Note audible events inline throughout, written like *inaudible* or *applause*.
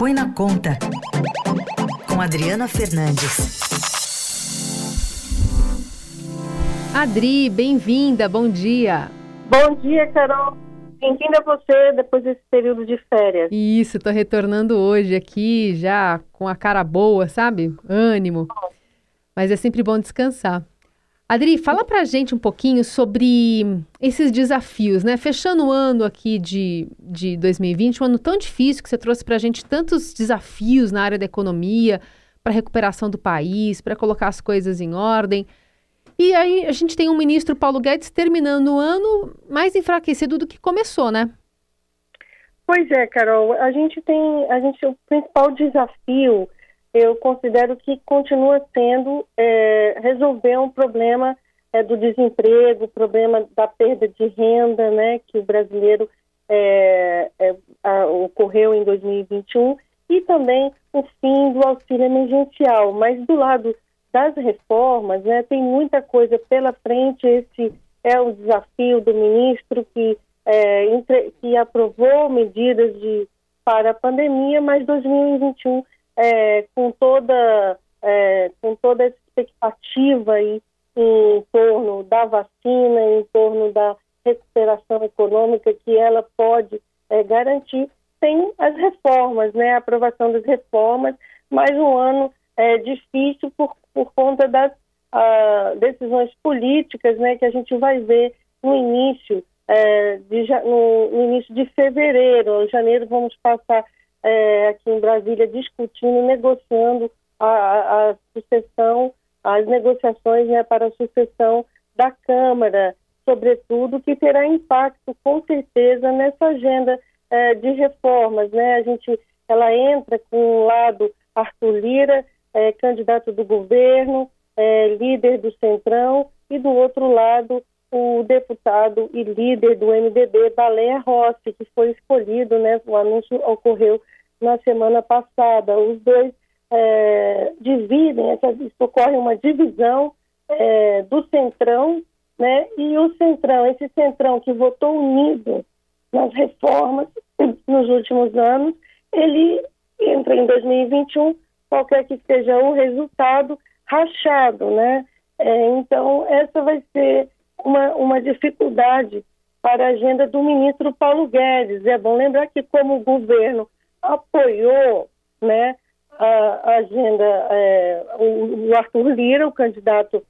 Põe na Conta, com Adriana Fernandes. Adri, bem-vinda, bom dia. Bom dia, Carol. Bem-vinda a você depois desse período de férias. Isso, tô retornando hoje aqui já com a cara boa, sabe? Ânimo. Mas é sempre bom descansar. Adri, fala pra gente um pouquinho sobre esses desafios, né? Fechando o ano aqui de, de 2020, um ano tão difícil que você trouxe pra gente tantos desafios na área da economia, para recuperação do país, para colocar as coisas em ordem. E aí a gente tem um ministro Paulo Guedes terminando o ano mais enfraquecido do que começou, né? Pois é, Carol. A gente tem, a gente o principal desafio, eu considero que continua sendo é, resolver um problema é, do desemprego, problema da perda de renda, né, que o brasileiro é, é a, ocorreu em 2021 e também o fim do auxílio emergencial. Mas do lado das reformas, né, tem muita coisa pela frente. Esse é o desafio do ministro que, é, entre, que aprovou medidas de, para a pandemia, mas 2021, é, com, toda, é, com toda essa expectativa aí em torno da vacina, em torno da recuperação econômica que ela pode é, garantir, tem as reformas, né, a aprovação das reformas, mais um ano é, difícil por por conta das uh, decisões políticas né, que a gente vai ver no início, é, de, no, no, início de fevereiro. Em janeiro vamos passar é, aqui em Brasília discutindo, negociando a, a, a sucessão, as negociações né, para a sucessão da Câmara, sobretudo, que terá impacto com certeza nessa agenda é, de reformas. Né? A gente, ela entra com um lado Arthur Lira, é, candidato do governo, é, líder do Centrão, e do outro lado o deputado e líder do MDB, Baleia Rossi, que foi escolhido, né, o anúncio ocorreu na semana passada. Os dois é, dividem, essa, ocorre uma divisão é, do Centrão, né, e o Centrão, esse Centrão que votou unido nas reformas *clears throat* nos últimos anos, ele entra em 2021 qualquer que seja o resultado, rachado, né? É, então, essa vai ser uma, uma dificuldade para a agenda do ministro Paulo Guedes. É bom lembrar que, como o governo apoiou né, a, agenda, é, o, o, Arthur Lira, o candidato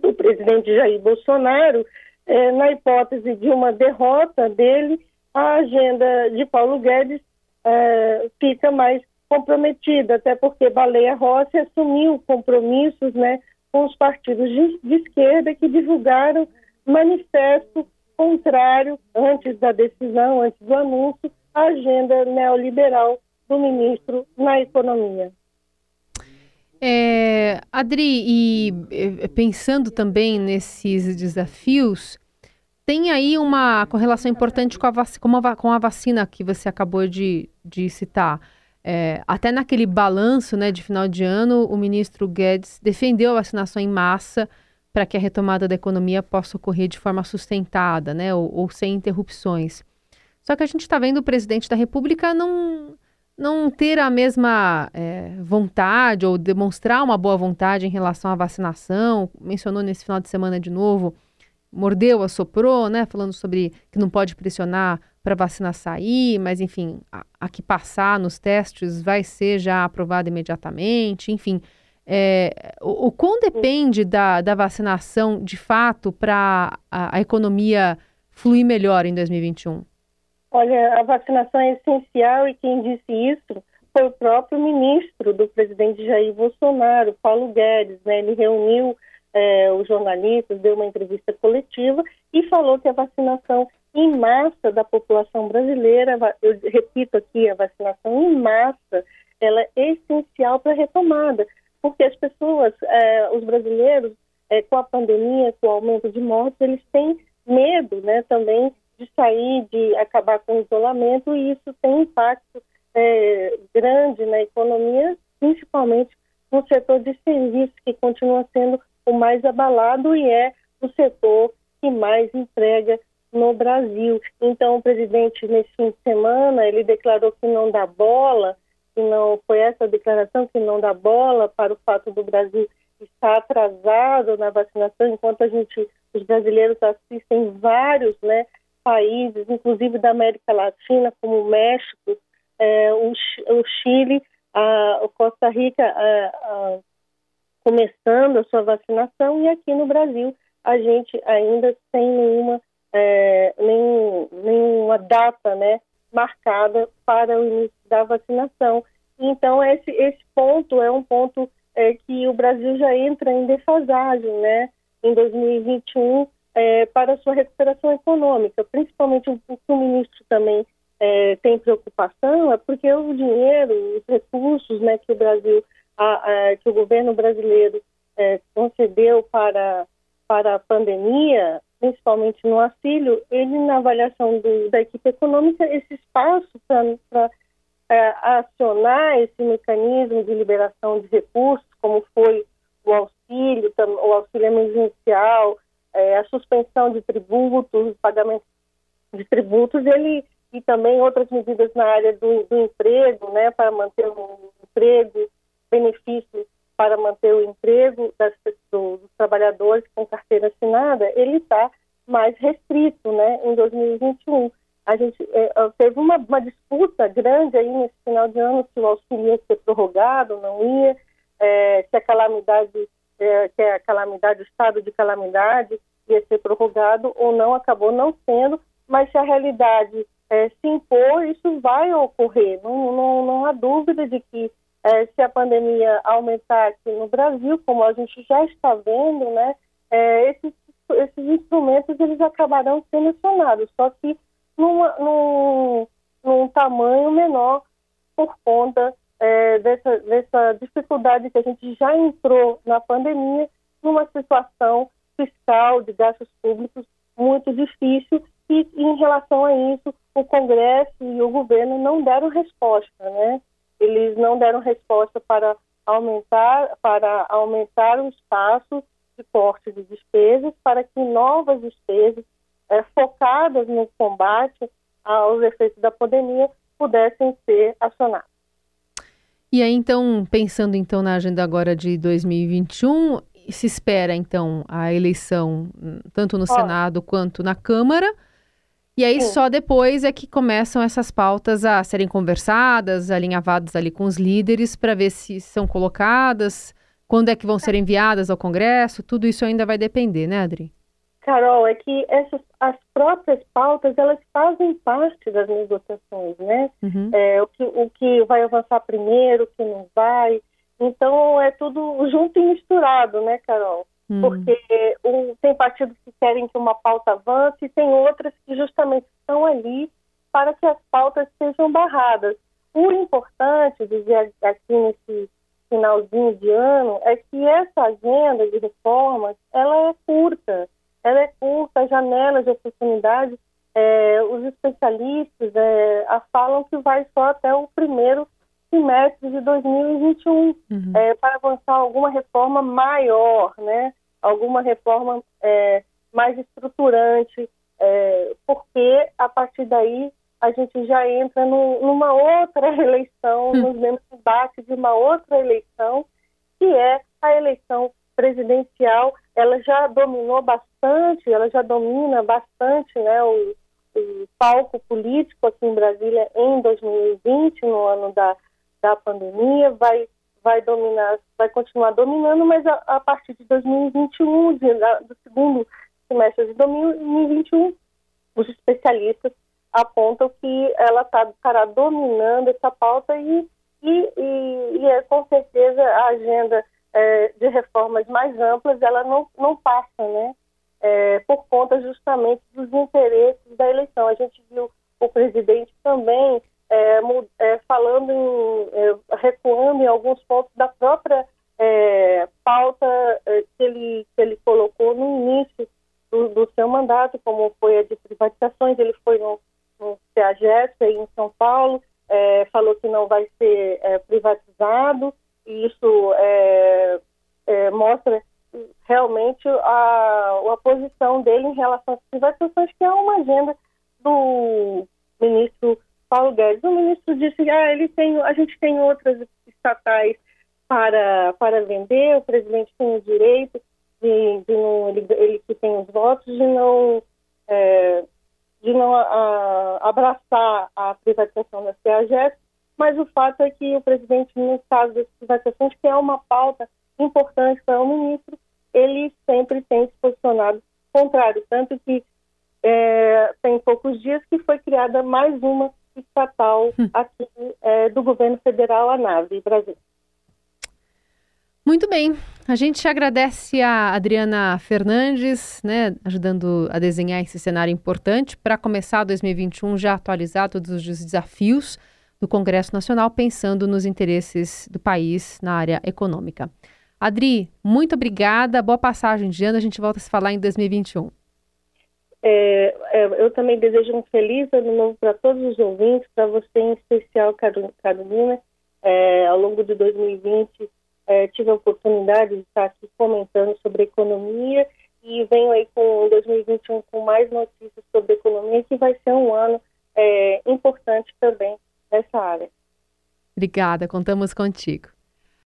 do presidente Jair Bolsonaro, é, na hipótese de uma derrota dele, a agenda de Paulo Guedes é, fica mais comprometida, até porque Baleia Rossi assumiu compromissos né, com os partidos de, de esquerda que divulgaram manifesto contrário, antes da decisão, antes do anúncio, à agenda neoliberal do ministro na economia. É, Adri, e pensando também nesses desafios, tem aí uma correlação importante com a, com a vacina que você acabou de, de citar. É, até naquele balanço né, de final de ano, o ministro Guedes defendeu a vacinação em massa para que a retomada da economia possa ocorrer de forma sustentada, né, ou, ou sem interrupções. Só que a gente está vendo o presidente da República não, não ter a mesma é, vontade ou demonstrar uma boa vontade em relação à vacinação. Mencionou nesse final de semana de novo, mordeu, assoprou, né, falando sobre que não pode pressionar para vacina sair, mas enfim, a, a, que passar nos testes vai ser já aprovada imediatamente, enfim. É, o, o quão depende da, da vacinação de fato para a, a economia fluir melhor em 2021? Olha, a vacinação é essencial e quem disse isso foi o próprio ministro do presidente Jair Bolsonaro, Paulo Guedes. Né? Ele reuniu é, os jornalistas, deu uma entrevista coletiva e falou que a vacinação em massa da população brasileira, eu repito aqui, a vacinação em massa, ela é essencial para a retomada, porque as pessoas, é, os brasileiros, é, com a pandemia, com o aumento de mortes, eles têm medo né, também de sair, de acabar com o isolamento, e isso tem impacto é, grande na economia, principalmente no setor de serviços, que continua sendo o mais abalado e é o setor que mais emprega no Brasil. Então, o presidente, nesse fim de semana, ele declarou que não dá bola que não foi essa declaração que não dá bola para o fato do Brasil estar atrasado na vacinação, enquanto a gente, os brasileiros assistem vários, né, países, inclusive da América Latina, como o México, é, o, o, Chile, a, o Costa Rica a, a, começando a sua vacinação e aqui no Brasil a gente ainda sem nenhuma é, nem, nenhuma data né, marcada para o início da vacinação. Então, esse, esse ponto é um ponto é, que o Brasil já entra em defasagem né, em 2021 é, para sua recuperação econômica, principalmente o que o ministro também é, tem preocupação é porque o dinheiro, os recursos né, que o Brasil, a, a, que o governo brasileiro é, concedeu para, para a pandemia, principalmente no auxílio, ele na avaliação do, da equipe econômica, esse espaço para é, acionar esse mecanismo de liberação de recursos, como foi o auxílio, o auxílio emergencial, é, a suspensão de tributos, pagamento de tributos, ele e também outras medidas na área do, do emprego, né, para manter o emprego, benefícios para manter o emprego das, dos trabalhadores com carteira assinada, ele está mais restrito, né, em 2021. A gente é, teve uma, uma, disputa grande aí nesse final de ano se o auxílio ia ser prorrogado, não ia, é, se a calamidade, é, é a calamidade, o estado de calamidade ia ser prorrogado ou não, acabou não sendo, mas se a realidade é, se impor, isso vai ocorrer. Não, não, não há dúvida de que é, se a pandemia aumentar aqui no Brasil, como a gente já está vendo, né, é, esses, esses instrumentos eles acabarão sendo acionados, só que numa, num, num tamanho menor por conta é, dessa, dessa dificuldade que a gente já entrou na pandemia, numa situação fiscal de gastos públicos muito difícil e em relação a isso o Congresso e o governo não deram resposta, né? Eles não deram resposta para aumentar, para aumentar o espaço de corte de despesas, para que novas despesas é, focadas no combate aos efeitos da pandemia pudessem ser acionadas. E aí, então, pensando então na agenda agora de 2021, se espera então a eleição hum, tanto no Senado quanto na Câmara. E aí Sim. só depois é que começam essas pautas a serem conversadas, alinhavadas ali com os líderes para ver se são colocadas, quando é que vão ser enviadas ao Congresso, tudo isso ainda vai depender, né, Adri? Carol, é que essas, as próprias pautas, elas fazem parte das negociações, né? Uhum. É, o, que, o que vai avançar primeiro, o que não vai. Então, é tudo junto e misturado, né, Carol? Hum. Porque um, tem partidos que querem que uma pauta avance e tem outras que justamente estão ali para que as pautas sejam barradas. O importante, dizer aqui nesse finalzinho de ano, é que essa agenda de reformas, ela é curta. Ela é curta, a janela de oportunidade, é, os especialistas é, falam que vai só até o primeiro semestre de 2021 uhum. é, para avançar alguma reforma maior, né? Alguma reforma é, mais estruturante, é, porque a partir daí a gente já entra no, numa outra *laughs* eleição, uhum. nos mesmos debates de uma outra eleição, que é a eleição presidencial. Ela já dominou bastante, ela já domina bastante, né? O, o palco político aqui em Brasília em 2020, no ano da da pandemia, vai, vai dominar, vai continuar dominando, mas a, a partir de 2021, de, da, do segundo semestre de 2021, os especialistas apontam que ela tá, estará dominando essa pauta e, e, e, e é, com certeza a agenda é, de reformas mais amplas ela não, não passa, né? É, por conta justamente dos interesses da eleição. A gente viu o presidente também é, é, falando em, é, recuando em alguns pontos da própria é, pauta é, que, ele, que ele colocou no início do, do, seu mandato, como foi a de privatizações, ele foi no, no CEAGES em São Paulo, falou que não vai ser privatizado, e isso mostra realmente a, a posição dele em relação às privatizações, que é uma agenda do ministro Paulo Guedes. O ministro disse, ah, ele tem, a gente tem outras estatais para, para vender, o presidente tem o direito de, de não, ele, ele, que tem os votos, de não, é, de não a, abraçar a privatização da CEAGES, mas o fato é que o presidente, no caso das privatizações, que é uma pauta importante para o ministro, ele sempre tem se posicionado contrário, tanto que é, tem poucos dias que foi criada mais uma estatal hum. aqui é, do governo federal, a NAVE Brasil. Muito bem. A gente agradece a Adriana Fernandes, né, ajudando a desenhar esse cenário importante para começar 2021 já atualizar todos os desafios do Congresso Nacional, pensando nos interesses do país na área econômica. Adri, muito obrigada, boa passagem de ano, a gente volta a se falar em 2021. É, é, eu também desejo um feliz ano novo para todos os ouvintes, para você em especial, Carolina. É, ao longo de 2020, é, tive a oportunidade de estar aqui comentando sobre economia e venho aí com 2021 com mais notícias sobre economia, que vai ser um ano é, importante também nessa área. Obrigada, contamos contigo.